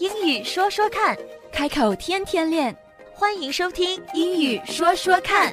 英语说说看，开口天天练。欢迎收听《英语说说看》。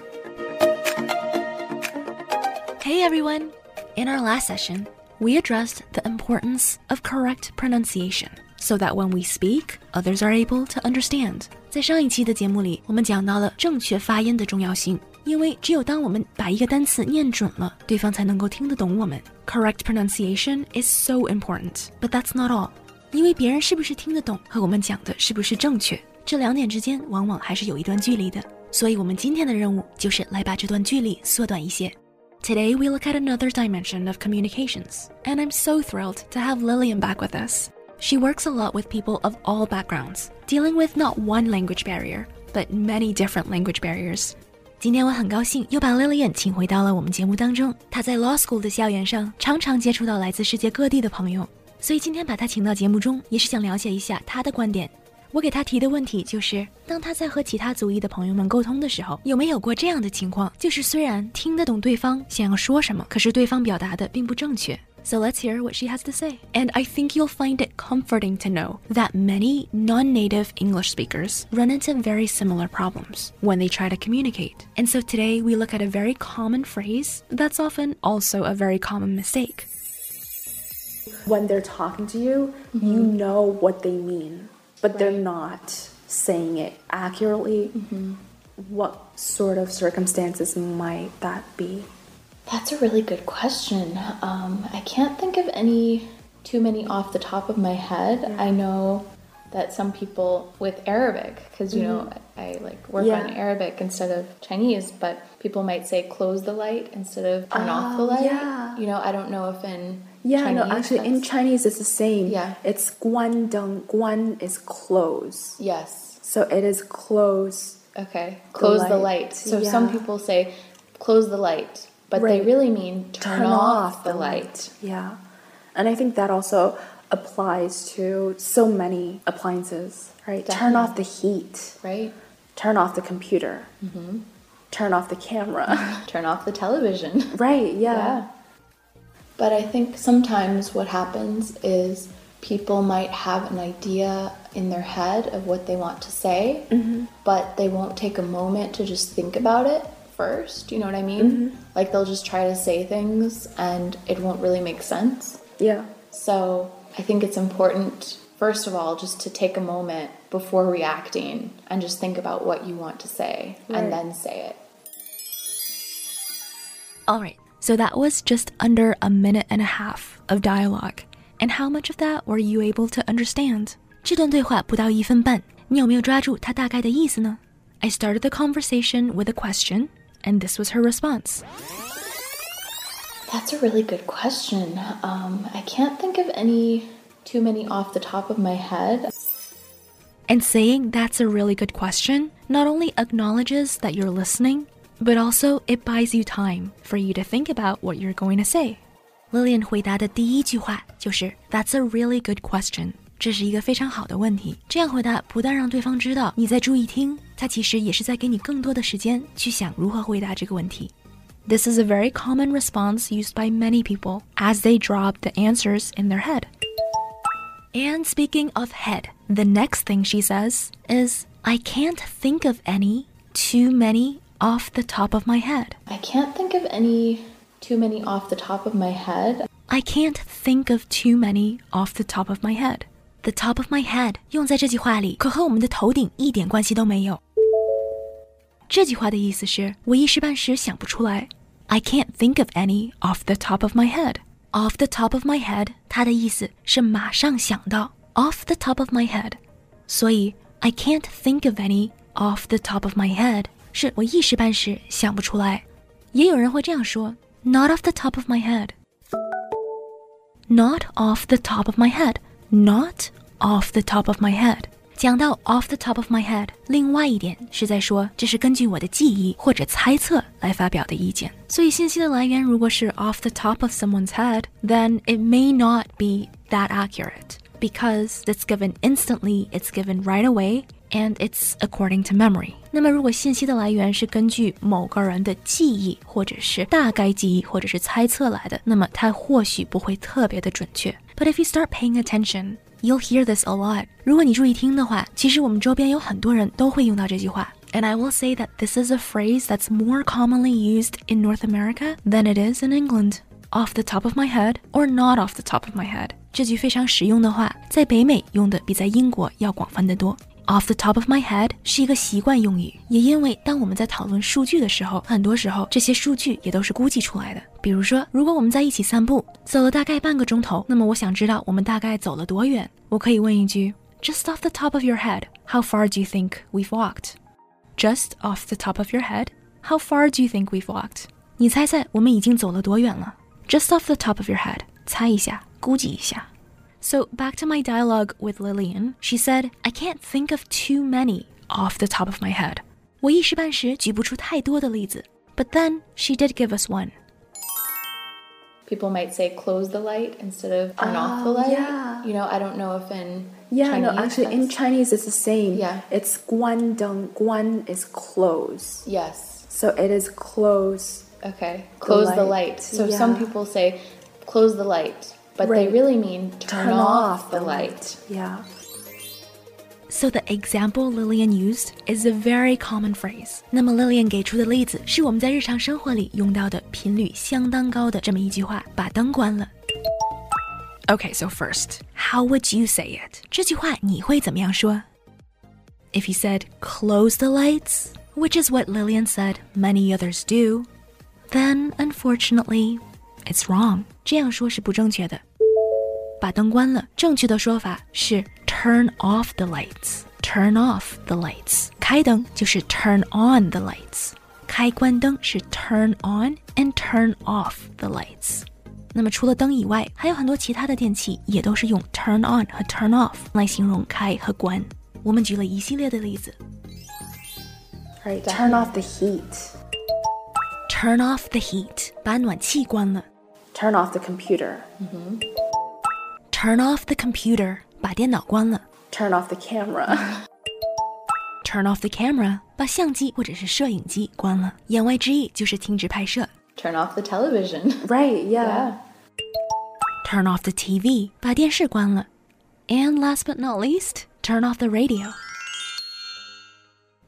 Hey everyone! In our last session, we addressed the importance of correct pronunciation so that when we speak, others are able to understand. 在上一期的节目里，我们讲到了正确发音的重要性，因为只有当我们把一个单词念准了，对方才能够听得懂我们。Correct pronunciation is so important, but that's not all. 因为别人是不是听得懂和我们讲的是不是正确，这两点之间往往还是有一段距离的。所以，我们今天的任务就是来把这段距离缩短一些。Today, we look at another dimension of communications, and I'm so thrilled to have Lillian back with us. She works a lot with people of all backgrounds, dealing with not one language barrier, but many different language barriers. 今天我很高兴又把 Lillian 请回到了我们节目当中。她在 Law School 的校园上常常接触到来自世界各地的朋友， 所以今天把她请到节目中，也是想了解一下她的观点。我给她提的问题就是：当她在和其他族裔的朋友们沟通的时候，有没有过这样的情况？就是虽然听得懂对方想要说什么，可是对方表达的并不正确。So let's hear what she has to say. And I think you'll find it comforting to know that many non native English speakers run into very similar problems when they try to communicate. And so today we look at a very common phrase that's often also a very common mistake. When they're talking to you, mm-hmm. you know what they mean, but right. they're not saying it accurately. Mm-hmm. What sort of circumstances might that be? That's a really good question. Um, I can't think of any too many off the top of my head. Yeah. I know that some people with Arabic, because you mm-hmm. know I, like work yeah. on Arabic instead of Chinese, but people might say close the light instead of turn off the oh, light. Yeah. You know, I don't know if in yeah, Chinese, no, actually in Chinese it's the same. Yeah, it's guan deng. Guan is close. Yes. So it is close. Okay, close the light. The light. So yeah. some people say close the light but right. they really mean turn, turn off, off, the light. light. Yeah. And I think that also applies to so many appliances, right? Definitely. Turn off the heat. Right. Turn off the computer. Mm-hmm. Turn off the camera. turn off the television. Right, yeah. yeah. But I think sometimes what happens is people might have an idea in their head of what they want to say, mm-hmm. but they won't take a moment to just think about it first. You know what I mean? Mm-hmm. Like they'll just try to say things and it won't really make sense. Yeah. So I think it's important, first of all, just to take a moment before reacting and just think about what you want to say right. and then say it. All right. So that was just under a minute and a half of dialogue. And how much of that were you able to understand? 这段对话不到一分半，你有没有抓住它大概的意思呢？I started the conversation with a question and this was her response. That's a really good question. Um, I can't think of any too many off the top of my head. And saying that's a really good question not only acknowledges that you're listening, but also it buys you time for you to think about what you're going to say. Lillian 回答的第一句话就是 "That's a really good question." 这是一个非常好的问题。这样回答不但让对方知道你在注意听，他其实也是在给你更多的时间去想如何回答这个问题。This is a very common response used by many people as they drop the answers in their head. And speaking of head, the next thing she says is, I can't think of any too many off the top of my head. I can't think of any too many off the top of my head. I can't think of too many off the top of my head. The top of my head 用在这句话里，可和我们的头顶一点关系都没有。这句话的意思是我一时半时想不出来。I can't think of any off the top of my head. Off the top of my head，它的意思是马上想到。Off the top of my head，所以 I can't think of any off the top of my head 是我一时半时想不出来。也有人会这样说，Not off the top of my head. Not off the top of my head. Not off the top of my head。讲到 off the top of my head，另外一点是在说这是根据我的记忆或者猜测来发表的意见。所以信息的来源如果是 off the top of someone's head，then it may not be that accurate because it's given instantly, it's given right away, and it's according to memory。那么如果信息的来源是根据某个人的记忆或者是大概记忆或者是猜测来的，那么它或许不会特别的准确。But if you start paying attention You'll hear this a lot。如果你注意听的话，其实我们周边有很多人都会用到这句话。And I will say that this is a phrase that's more commonly used in North America than it is in England. Off the top of my head, or not off the top of my head，这句非常实用的话，在北美用的比在英国要广泛得多。 Off the top of my head 是一个习惯用语，也因为当我们在讨论数据的时候，很多时候这些数据也都是估计出来的。比如说，如果我们在一起散步，走了大概半个钟头，那么我想知道我们大概走了多远，我可以问一句：Just off the top of your head, how far do you think we've walked? Just off the top of your head, how far do you think we've walked? 你猜猜我们已经走了多远了？Just off the top of your head，猜一下，估计一下。So, back to my dialogue with Lillian. She said, I can't think of too many off the top of my head. 我一时半时举不出太多的例子. But then she did give us one. People might say close the light instead of turn off the oh, light. Yeah. You know, I don't know if in yeah, Chinese no, actually in Chinese it's the same. Yeah. It's guan deng. Guan is close. Yes. So it is close. Okay. Close the light. The light. So yeah. some people say close the light but they Right. really mean turn, off, the light. Yeah. So the example Lillian used is a very common phrase. 那么 Lillian 给出的例子是我们在日常生活里用到的频率相当高的这么一句话：把灯关了。Okay, so first, how would you say it? 这句话你会怎么样说？If you said close the lights, which is what Lillian said many others do, then unfortunately, it's wrong. 这样说是不正确的。 把灯关了，正确的说法是 turn off the lights。turn off the lights。开灯就是 turn on the lights。开关灯是 turn on and turn off the lights。那么除了灯以外，还有很多其他的电器也都是用 turn on 和 turn off 来形容开和关。我们举了一系列的例子 Right. Turn off the heat. ：turn off the heat，把暖气关了 Turn off the computer. ；turn off the computer，把电脑关了 Turn off the camera. ；turn off the camera，把相机或者是摄影机关了。言外之意就是停止拍摄。 Turn off the television. right. Yeah. yeah. Turn off the TV，把电视关了。And last but not least, turn off the radio.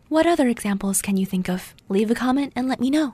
What other examples can you think of? Leave a comment and let me know.